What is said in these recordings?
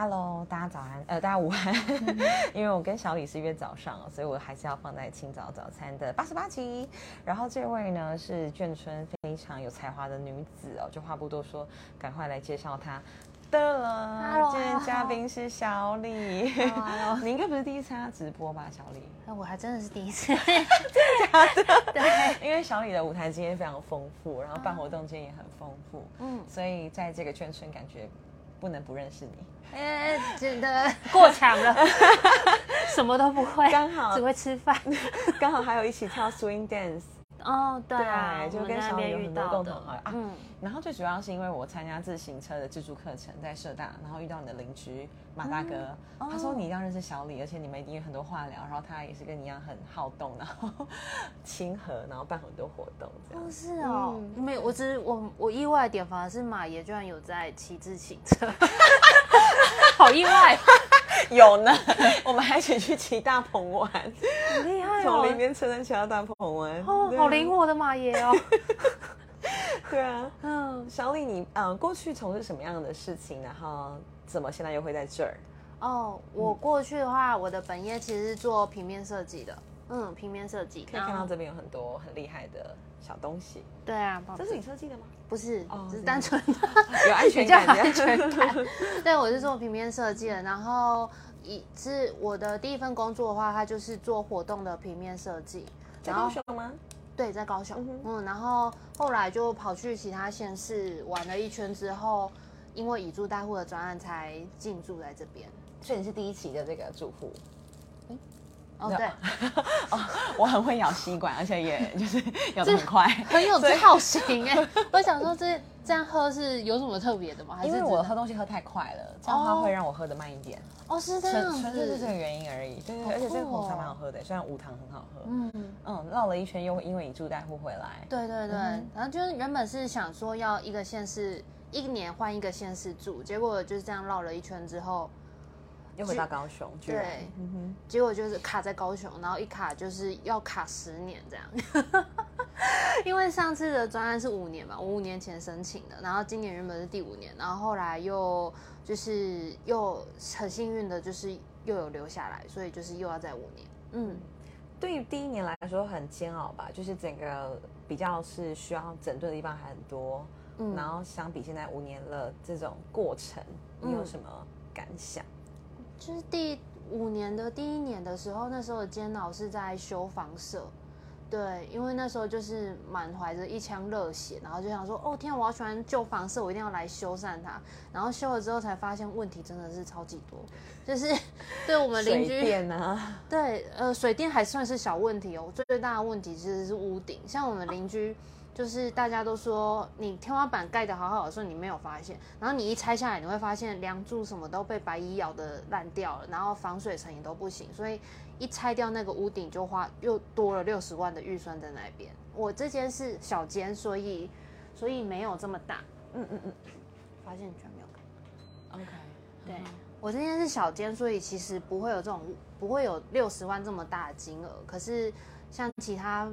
Hello，大家早安，呃，大家午安。因为我跟小李是约早上，所以我还是要放在清早早餐的八十八集。然后这位呢是眷村非常有才华的女子哦，就话不多说，赶快来介绍她。的了 Hello，今天嘉宾是小李。你 应该不是第一次参加直播吧，小李？那我还真的是第一次 真的假的，因为小李的舞台经验非常丰富，然后办活动经验也很丰富，嗯，所以在这个眷村感觉不能不认识你。哎，真的过强了，什么都不会，刚好只会吃饭。刚好还有一起跳 swing dance，哦，对啊，对，就跟小李有很多共同的好友啊。嗯，然后最主要是因为我参加自行车的自助课程，在社大，然后遇到你的邻居马大哥，嗯他说你一定要认识小李，而且你们一定有很多话聊，然后他也是跟你一样很好动，然后 亲和，然后办很多活动这样哦。是哦，嗯没有，我只是我我意外的点反而是马爷居然有在骑自行车，好意外，有呢，我们还一起去骑大鹏玩，很厉害从哦，林边车站骑到大鹏玩，哦，好灵。活的马爷哦，对啊，嗯，小李你，呃过去从事什么样的事情，然后怎么现在又会在这儿？哦，我过去的话，我的本业其实是做平面设计的，嗯，平面设计，可以看到这边有很多很厉害的小东西，对啊，这是你设计的吗？不是哦，只是是单纯的。有安全 感，安全感。对，我是做平面设计的，然后以是我的第一份工作的话，它就是做活动的平面设计。在高雄吗？对，在高雄，嗯嗯然后后来就跑去其他县市玩了一圈之后，因为以住代户的专案才进驻在这边。所以你是第一期的这个住户。哦，对 我很会咬吸管，而且也就是 咬得很快。很有造型哎。我想说这这样喝是有什么特别的吗？还是因为我喝东西喝太快了，这样的话哦会让我喝的慢一点，哦是这纯样纯粹是这个，原因而已。对对对，而且这个酷红茶哦蛮好喝的，虽然无糖很好喝。嗯。嗯，绕了一圈又因为你住代户回来。对对对，嗯然后就是原本是想说要一个县市一年换一个县市住，结果就是这样绕了一圈之后，又回到高雄，居然对，嗯结果就是卡在高雄，然后一卡就是要卡十年这样。因为上次的专案是五年嘛，我五年前申请的，然后今年原本是第五年，然后后来又就是又很幸运的，就是又有留下来，所以就是又要再五年。嗯，对于第一年来说很煎熬吧，就是整个比较是需要整顿的地方还很多，嗯然后相比现在五年了这种过程，你有嗯什么感想？就是第五年的第一年的时候，那时候的煎熬是在修房舍，对，因为那时候就是满怀着一腔热血，然后就想说，哦天啊，我好喜欢旧房舍，我一定要来修缮它。然后修了之后才发现问题真的是超级多，就是 对我们邻水居，电啊，对，呃，水电还算是小问题哦，最大的问题其实是屋顶。像我们邻居，就是大家都说你天花板盖得好好的时候，你没有发现，然后你一拆下来，你会发现梁柱什么都被白蚁咬的烂掉了，然后防水层也都不行，所以一拆掉那个屋顶就花又多了六十万的预算在那边。我这间是小间，所以所以没有这么大。嗯嗯嗯发现居然没有盖。，OK，对我这间是小间，所以其实不会有这种不会有六十万这么大的金额。可是像其他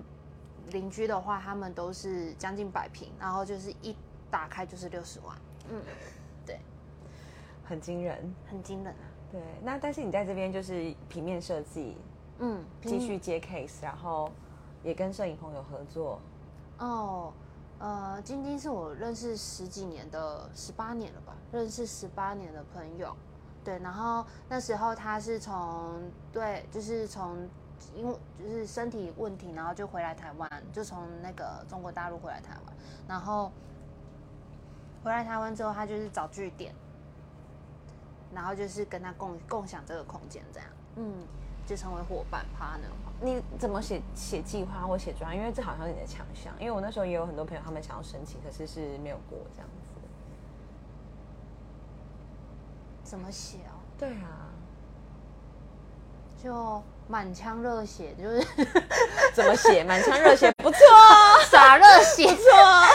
邻居的话，他们都是将近百平，然后就是一打开就是六十万，嗯，对，很惊人。很惊人啊。对，那但是你在这边就是平面设计，嗯，继续接 case，然后也跟摄影朋友合作。哦，呃，晶晶是我认识十几年的，十八年了吧，认识十八年的朋友。对，然后那时候他是从对，就是从因为就是身体问题，然后就回来台湾，就从那个中国大陆回来台湾，然后回来台湾之后，他就是找据点，然后就是跟他共共享这个空间，这样，嗯，就成为伙伴 partner。你怎么写写计划或写专案？因为这好像是你的强项。因为我那时候也有很多朋友，他们想要申请，可是是没有过这样子。怎么写哦？对啊，就满腔热血，就是怎么写？满腔热血，不错，洒热血，不错，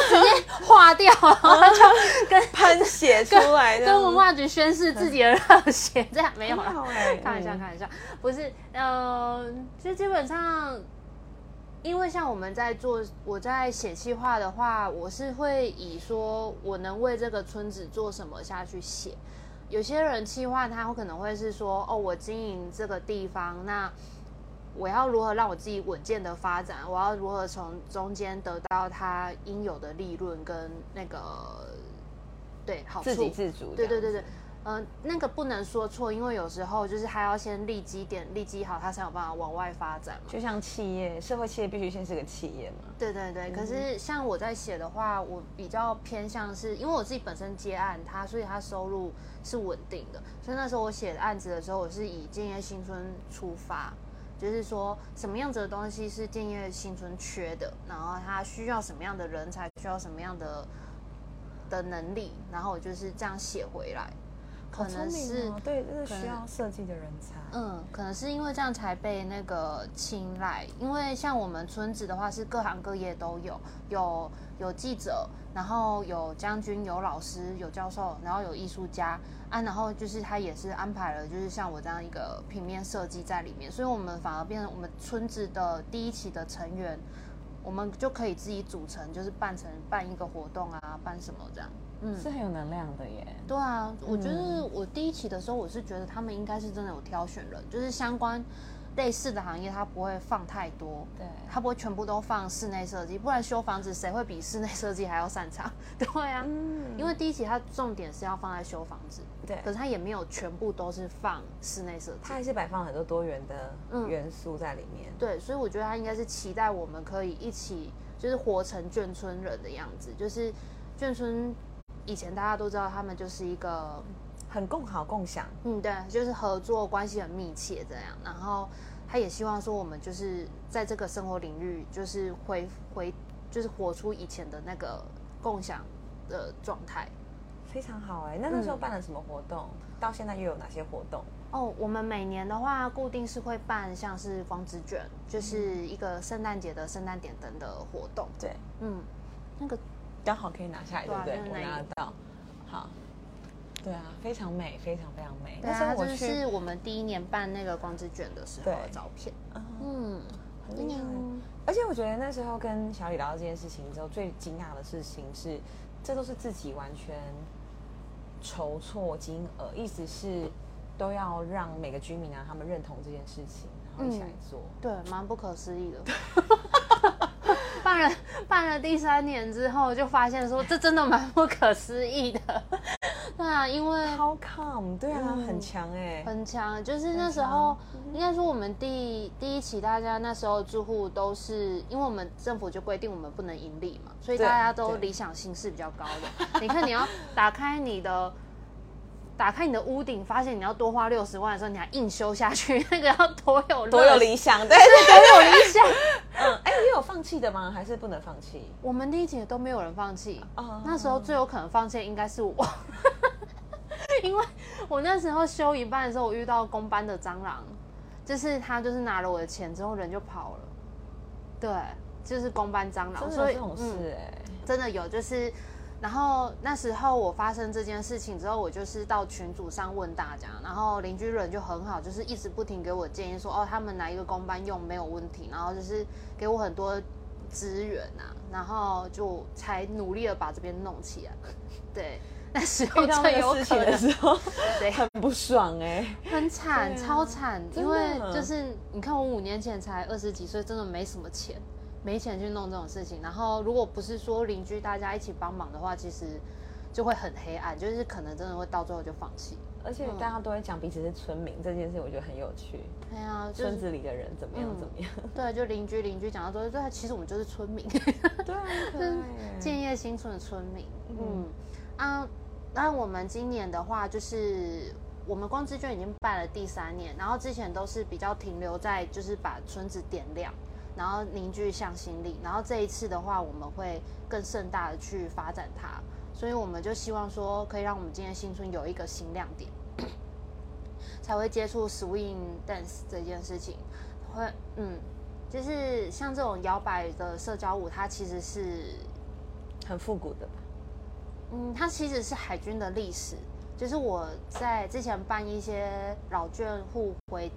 直接化掉，然后就跟喷血出来的。跟文化局宣誓自己的热血，这样没有了，哎开玩笑，嗯。开玩笑，不是，呃，就基本上，因为像我们在做，我在写计划的话，我是会以说我能为这个村子做什么下去写。有些人企划他会可能会是说，哦，我经营这个地方，那我要如何让我自己稳健的发展？我要如何从中间得到他应有的利润跟那个对好处？自给自足。对对对对。嗯，那个不能说错，因为有时候就是他要先立基点，立基好，他才有办法往外发展嘛。就像企业，社会企业必须先是个企业嘛。对对对。可是像我在写的话，我比较偏向是因为我自己本身接案，他所以他收入是稳定的。所以那时候我写案子的时候，我是以建业新村出发，就是说什么样子的东西是建业新村缺的，然后他需要什么样的人才，需要什么样的的能力，然后我就是这样写回来。可能是对，这是需要设计的人才。嗯，可能是因为这样才被那个青睐。因为像我们村子的话，是各行各业都有，有有记者，然后有将军，有老师，有教授，然后有艺术家啊，然后就是他也是安排了，就是像我这样一个平面设计在里面，所以我们反而变成我们村子的第一期的成员，我们就可以自己组成，就是办成办一个活动啊，办什么这样。嗯，是很有能量的耶。对啊，我觉得我第一期的时候，我是觉得他们应该是真的有挑选人，就是相关类似的行业，他不会放太多，对，他不会全部都放室内设计，不然修房子谁会比室内设计还要擅长？对啊，嗯，因为第一期它重点是要放在修房子，对，可是它也没有全部都是放室内设计，它还是摆放很多多元的元素在里面。对，所以我觉得他应该是期待我们可以一起，就是活成眷村人的样子，就是眷村。以前大家都知道，他们就是一个很共好共享，嗯，对，就是合作关系很密切这样。然后他也希望说，我们就是在这个生活领域，就是回回，就是活出以前的那个共享的状态，非常好哎。那那时候办了什么活动？到现在又有哪些活动？哦，我们每年的话，固定是会办像是光之卷，就是一个圣诞节的圣诞点灯的活动。对，嗯，那个。刚好可以拿下来，对不对？我拿得到，好，对啊，非常美，非常非常美。对啊，这是我们第一年办那个光之卷的时候的照片。嗯，很厉害。而且我觉得那时候跟小李聊到这件事情之后，最惊讶的事情是，这都是自己完全筹措金额，意思是都要让每个居民啊，他们认同这件事情，然后一起来做。对，蛮不可思议的。办了 办了第三年之后，就发现说这真的蛮不可思议的。对啊，因为 How come？对啊，很强哎，很强。就是那时候，应该说我们第第一期，大家那时候住户都是，因为我们政府就规定我们不能盈利嘛，所以大家都理想性是比较高的。你看，你要打开你的。打开你的屋顶，发现你要多花六十万的时候，你还硬修下去，那个要多有多有理想，对，多有理想。嗯，哎，你有放弃的吗？还是不能放弃？我们第一节都没有人放弃。那时候最有可能放弃应该是我，因为我那时候修一半的时候，我遇到公班的蟑螂，就是他就是拿了我的钱之后人就跑了。对，就是公班蟑螂，所以这种事哎，真的有，就是。然后那时候我发生这件事情之后，我就是到群组上问大家，然后邻居人就很好，就是一直不停给我建议说，哦，他们哪一个公班用没有问题，然后就是给我很多资源啊，然后就才努力的把这边弄起来。对，那时候最有事情的时候，对，很不爽哎，很惨，超惨，因为就是你看我五年前才二十几岁，真的没什么钱。没钱去弄这种事情，然后如果不是说邻居大家一起帮忙的话，其实就会很黑暗，就是可能真的会到最后就放弃。而且大家都会讲彼此是村民这件事，我觉得很有趣。对啊，村子里的人怎么样怎么样？对，就邻居邻居讲到说，对，其实我们就是村民。对啊，建业新村的村民。嗯啊，那我们今年的话，就是我们光之卷已经办了第三年，然后之前都是比较停留在就是把村子点亮。然后凝聚向心力，然后这一次的话，我们会更盛大的去发展它，所以我们就希望说，可以让我们今天新春有一个新亮点，才会接触 swing dance 这件事情。会，嗯，就是像这种摇摆的社交舞，它其实是很复古的吧？嗯，它其实是海军的历史，就是我在之前办一些老眷户回。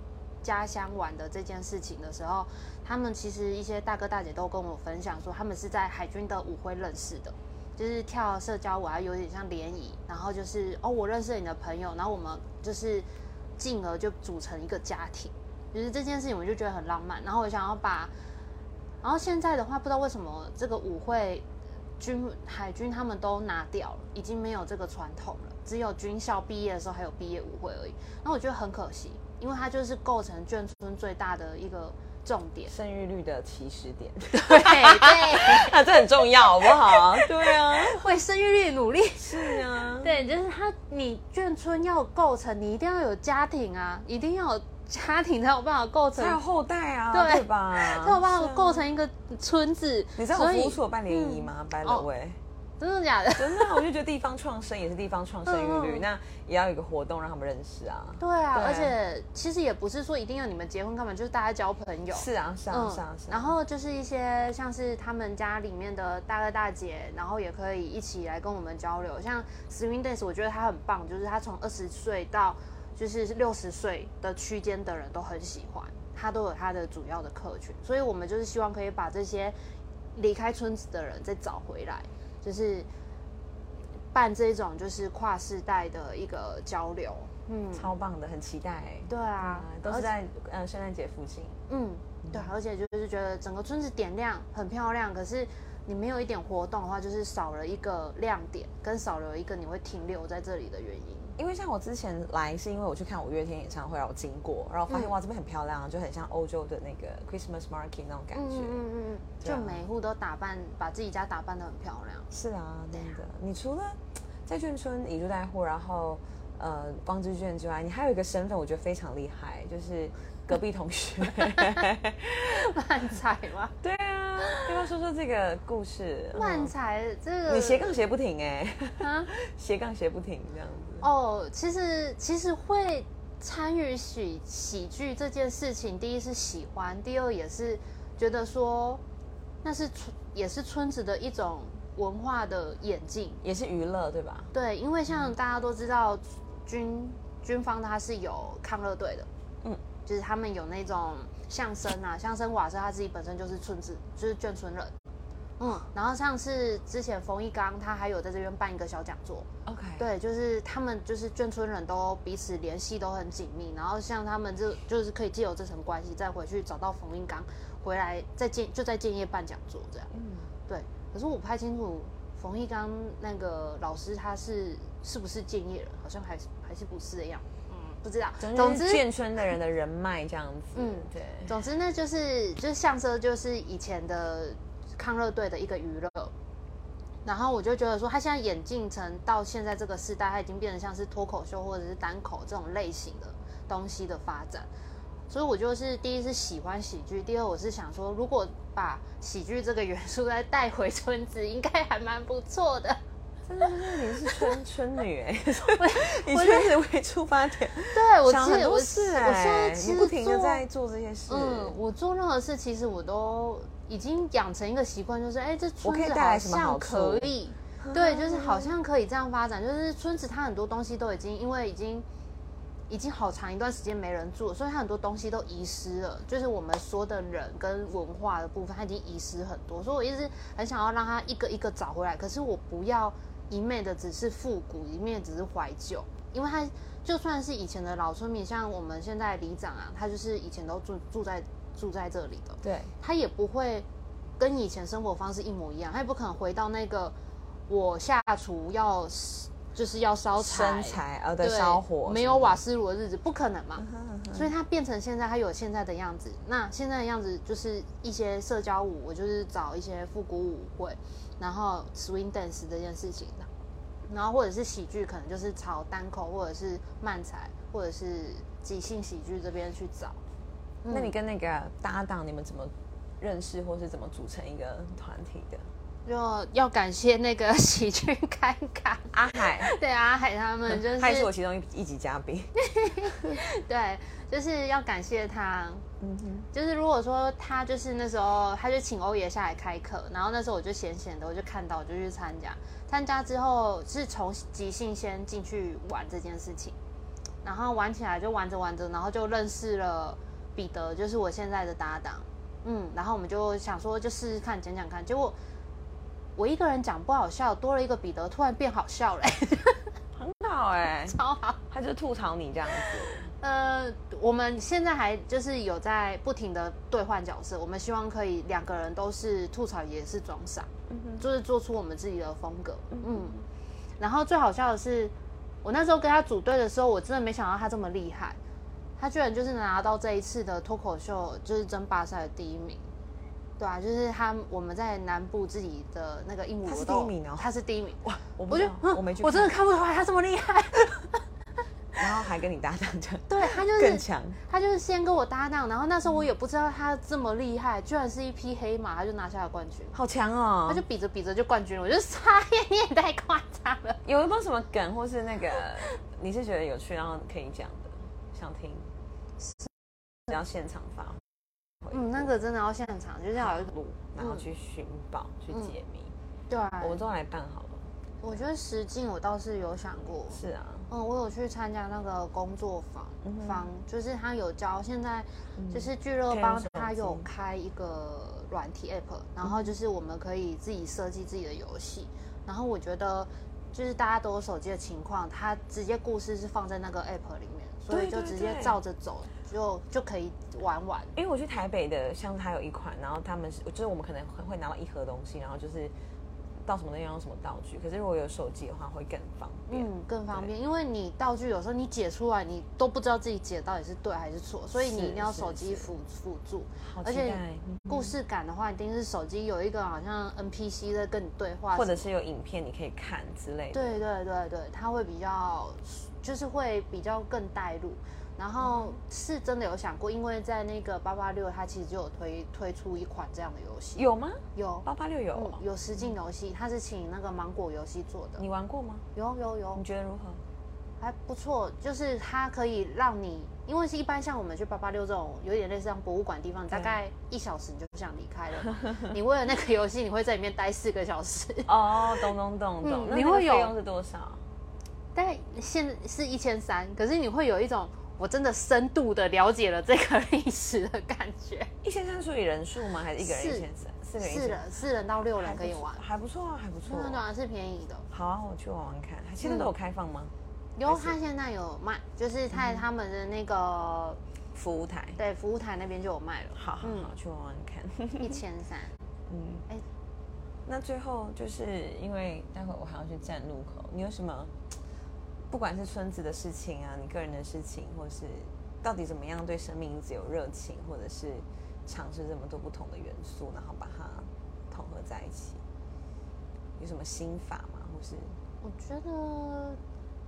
家乡玩的这件事情的时候，他们其实一些大哥大姐都跟我分享说，他们是在海军的舞会认识的。就是跳社交舞啊，有点像联谊，然后就是哦，我认识你的朋友，然后我们就是进而就组成一个家庭，就是这件事情我就觉得很浪漫，然后我想要把，然后现在的话不知道为什么这个舞会军海军他们都拿掉了，已经没有这个传统了，只有军校毕业的时候还有毕业舞会而已，那我觉得很可惜，因为它就是构成眷村最大的一个。重点，生育率的起始点，对对，啊，这很重要，好不好？对啊，为生育率努力，是啊，对，就是它，你眷村要构成，你一定要有家庭啊，一定要有家庭才有办法构成，才有后代啊，对吧？才有办法构成一个村子。你知道我夫妇有办联谊吗？By the way。真的假的？真的，我就觉得地方创生也是地方创生育率，那也要有一个活动让他们认识啊。对啊，而且其实也不是说一定要你们结婚干嘛，就是大家交朋友。是啊，是啊，是啊。然后就是一些像是他们家里面的大哥大姐，然后也可以一起来跟我们交流。像 Swing Dance，我觉得他很棒，就是他从二十岁到就是六十岁的区间的人都很喜欢，他都有他的主要的客群，所以我们就是希望可以把这些离开村子的人再找回来。就是办这种就是跨世代的一个交流，嗯，超棒的，很期待。对啊，都是在呃圣诞节附近。嗯，对，而且就是觉得整个村子点亮很漂亮，可是你没有一点活动的话，就是少了一个亮点，跟少了一个你会停留在这里的原因。因为像我之前来，是因为我去看五月天演唱会，然后经过，然后发现哇，这边很漂亮，就很像欧洲的那个 Christmas market 那种感觉。嗯嗯嗯，就每户都打扮，把自己家打扮的很漂亮。是啊，真的。你除了在眷村以住代户，然后呃光之眷之外，你还有一个身份，我觉得非常厉害，就是隔壁同学。乱猜吗？对啊，要说说这个故事？漫才这个，你斜杠斜不停哎，啊，斜杠斜不停这样子。哦，其实其实会参与喜喜剧这件事情，第一是喜欢，第二也是觉得说那是村也是村子的一种文化的演进，也是娱乐，对吧？对，因为像大家都知道军军方他是有抗热队的，嗯，就是他们有那种相声啊，相声瓦舍他自己本身就是村子，就是眷村人。嗯，然后上次之前冯一刚，他还有在这边办一个小讲座。OK，对，就是他们就是眷村人都彼此联系都很紧密，然后像他们就就是可以借由这层关系再回去找到冯一刚，回来再建就在建业办讲座这样。嗯，对。可是我不太清楚冯一刚那个老师他是是不是建业人，好像还是还是不是的样。嗯，不知道。总之眷村的人的人脉这样子。嗯，对。总之呢，就是就是相声就是以前的。抗热队的一个娱乐，然后我就觉得说，他现在演进成到现在这个时代，他已经变得像是脱口秀或者是单口这种类型的东西的发展。所以我就是第一是喜欢喜剧，第二我是想说，如果把喜剧这个元素再带回村子，应该还蛮不错的。真的是你是村村女哎，以村子为出发点，对我其实我是我现在其实不停的在做这些事。嗯，我做任何事，其实我都。已经养成一个习惯，就是哎，这村子好像可以，对，就是好像可以这样发展。就是村子它很多东西都已经因为已经已经好长一段时间没人住，所以它很多东西都遗失了。就是我们说的人跟文化的部分，它已经遗失很多。所以我一直很想要让它一个一个找回来。可是我不要一昧的只是复古，一面只是怀旧，因为他就算是以前的老村民，像我们现在里长啊，他就是以前都住住在。住在这里的，对，他也不会跟以前生活方式一模一样，他也不可能回到那个我下厨要就是要烧柴，呃，对，烧火，没有瓦斯炉的日子，不可能嘛。所以他变成现在，他有现在的样子。那现在的样子就是一些社交舞，我就是找一些复古舞会，然后 swing dance 这件事情，然后或者是喜剧，可能就是朝单口或者是慢才或者是即兴喜剧这边去找。那你跟那个搭档，你们怎么认识，或是怎么组成一个团体的？就要感谢那个 喜剧开卡阿海，对阿海他们，就是他也是我其中一一级嘉宾。对，就是要感谢他。嗯哼，就是如果说他就是那时候，他就请欧爷下来开课，然后那时候我就闲闲的，我就看到，我就去参加。参加之后是从即兴先进去玩这件事情，然后玩起来就玩着玩着，然后就认识了。彼得就是我现在的搭档，嗯，然后我们就想说就试试看讲讲看，结果我一个人讲不好笑，多了一个彼得，突然变好笑了、很好哎、超好。他就吐槽你这样子。呃，我们现在还就是有在不停的兑换角色，我们希望可以两个人都是吐槽也是装傻，嗯，就是做出我们自己的风格。嗯嗯，然后最好笑的是，我那时候跟他组队的时候，我真的没想到他这么厉害，他居然就是拿到这一次的脱口秀就是争霸赛的第一名。对啊，就是他我们在南部自己的那个鹦鹉他是第一名哦他是第一名。哇，我不我就我没去，我真的，看不出来他这么厉害。然后还跟你搭档这样，对他就是更强。他就是先跟我搭档，然后那时候我也不知道他这么厉害，居然是一匹黑马，他就拿下了冠军。好强哦！他就比着比着就冠军了，我就傻眼，你也太夸张了。有没有什么梗，或是那个你是觉得有趣，然后可以讲的，想听，只要现场发挥嗯，那个真的要现场，就是要有一个录，然后去寻宝、去解谜，对啊。我们都来办好了。我觉得实境我倒是有想过，是啊，嗯，我有去参加那个工作坊嗯坊，就是他有教，现在嗯就是聚乐帮他有开一个软体 app，然后就是我们可以自己设计自己的游戏，然后我觉得就是大家都有手机的情况，他直接故事是放在那个 app 里面，所以就直接照着走，就就可以玩玩。因为我去台北的，像它有一款，然后他们是就是我们可能会会拿到一盒东西，然后就是到什么地方用什么道具，可是如果有手机的话会更方便。嗯，更方便，因为你道具有时候你解出来，你都不知道自己解到底是对还是错，所以你一定要手机辅辅助。而且故事感的话，一定是手机有一个好像 NPC 在跟你对话，或者是有影片你可以看之类的。对对对对，它会比较就是会比较更带入。然后是真的有想过，因为在那个八八六，它其实就有推推出一款这样的游戏，有吗？有八八六有哦、嗯有实境游戏，它是请那个芒果游戏做的，你玩过吗？有有有你，觉得如何？还不错，就是它可以让你，因为是一般像我们去八八六这种有点类似像博物馆地方，大概一小时你就不想离开了。你为了那个游戏，你会在里面待四个小时。哦，懂懂懂懂。你会有费用是多少？大概现在是一千三，可是你会有一种我真的深度的了解了这个历史的感觉。一千三除以人数吗？还是一个人是一千三？四个人四人四人到六人可以玩，还不错啊，还不错对。对对，是便宜的。好啊，我去玩玩看。现在都有开放吗？有，他现在有卖，就是在他们的那个服务台。对服务台那边就有卖了，好好嗯好，去玩玩看。一千三。嗯，哎那最后就是因为待会我还要去站路口，你有什么，不管是村子的事情啊，你个人的事情，或是到底怎么样对生命一直有热情，或者是尝试这么多不同的元素，然后把它统合在一起，有什么心法吗？或是我觉得，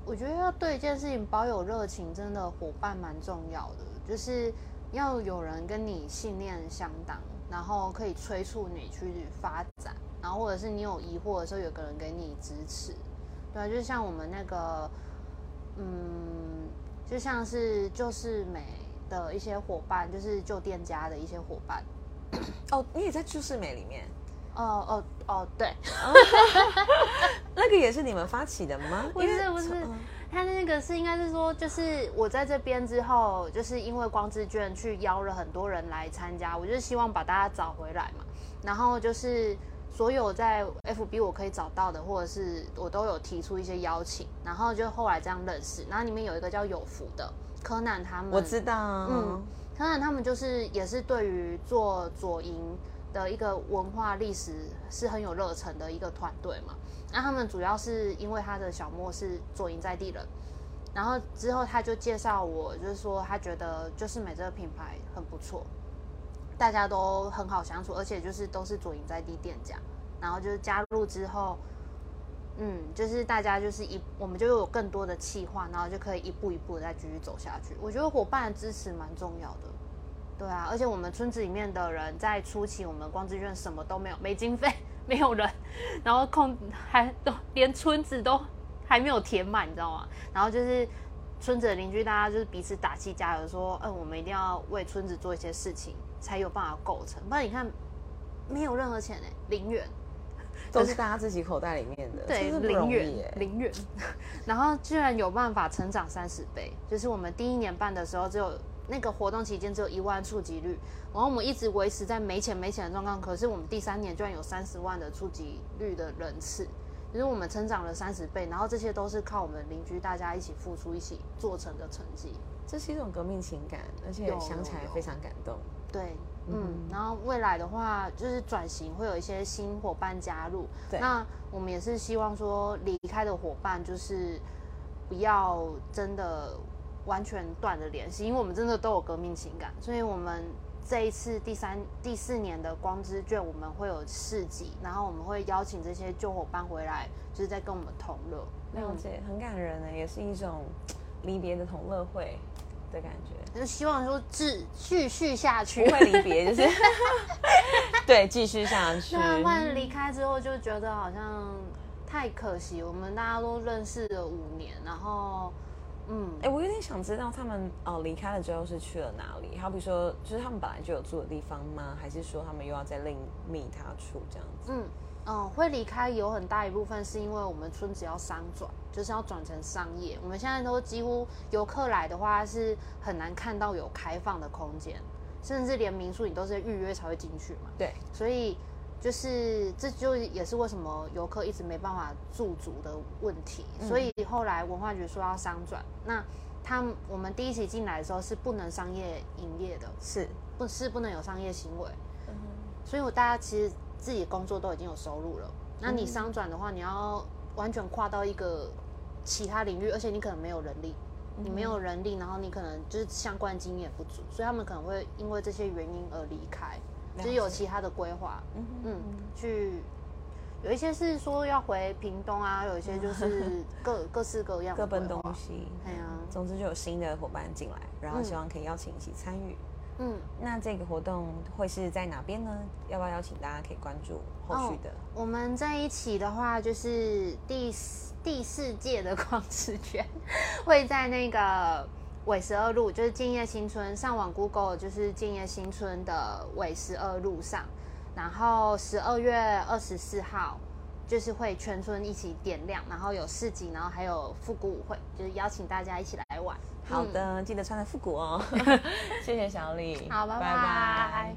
我觉得要对一件事情保有热情，真的伙伴蛮重要的，就是要有人跟你信念相当，然后可以催促你去发展，然后或者是你有疑惑的时候，有个人给你支持。对啊，就像我们那个，嗯，就像是就是美的一些伙伴，就是旧店家的一些伙伴。哦，你也在就是美里面，哦哦哦，对，那个也是你们发起的吗？不是不是嗯，他那个是应该是说，就是我在这边之后，就是因为光之卷去邀了很多人来参加，我就希望把大家找回来嘛。然后就是所有在 FB 我可以找到的，或者是我都有提出一些邀请，然后就后来这样认识。然后里面有一个叫有福的柯南他们，我知道，嗯嗯，当然他们就是也是对于做左营的一个文化历史是很有热忱的一个团队嘛。那他们主要是因为他的小莫是左营在地人，然后之后他就介绍我，就是说他觉得就是美这个品牌很不错，大家都很好相处，而且就是都是左营在地店家。然后就是加入之后，嗯，就是大家就是一，我们就有更多的企划，然后就可以一步一步的再继续走下去。我觉得伙伴的支持蛮重要的，对啊，而且我们村子里面的人在初期，我们光之院什么都没有，没经费，没有人，然后空还都连村子都还没有填满，你知道吗？然后就是村子的邻居，大家就是彼此打气加油，说，嗯，我们一定要为村子做一些事情，才有办法构成。不然你看，没有任何钱哎、零元。都是大家自己口袋里面的，对，零元，零元，然后居然有办法成长三十倍，就是我们第一年办的时候只有那个活动期间只有一万触及率，然后我们一直维持在没钱没钱的状况，可是我们第三年居然有三十万的触及率的人次，就是我们成长了三十倍，然后这些都是靠我们邻居大家一起付出、一起做成的成绩。这是一种革命情感，而且想起来非常感动。对，嗯，然后未来的话就是转型会有一些新伙伴加入，对那我们也是希望说离开的伙伴就是不要真的完全断了联系，因为我们真的都有革命情感，所以我们这一次第三、第四年的光之卷我们会有市集，然后我们会邀请这些旧伙伴回来，就是在跟我们同乐。了解，很感人呢，也是一种离别的同乐会的感觉。就希望说继继续下去，不会离别，就是 对，继续下去。对啊，不然离开之后就觉得好像太可惜。我们大家都认识了五年，然后嗯，哎、我有点想知道他们哦离开了之后是去了哪里？好比说，就是他们本来就有住的地方吗？还是说他们又要再另觅他处这样子？嗯嗯，会离开有很大一部分是因为我们村子要商转，就是要转成商业。我们现在都几乎游客来的话是很难看到有开放的空间，甚至连民宿你都是预约才会进去嘛。对，所以就是这就也是为什么游客一直没办法驻足的问题。所以后来文化局说要商转，那他们我们第一期进来的时候是不能商业营业的，是，不是不能有商业行为。所以我大家其实自己工作都已经有收入了。那你商转的话，你要完全跨到一个其他领域，而且你可能没有人力，你没有人力，然后你可能就是相关经验不足，所以他们可能会因为这些原因而离开，就是有其他的规划，嗯，去。有一些是说要回屏东啊，有一些就是 各各式各样的各奔东西。对呀总之就有新的伙伴进来，然后希望可以邀请一起参与。嗯，那这个活动会是在哪边呢？要不要邀请大家可以关注后续的？我们在一起的话，就是第四第四届的 光之圈会在那个纬十二路，就是建业新村，上网 Google 就是建业新村的纬十二路上，然后十二月二十四号。就是会全村一起点亮，然后有市集，然后还有复古舞会，就是邀请大家一起来玩。好的，记得穿的复古哦。谢谢小李，好，拜拜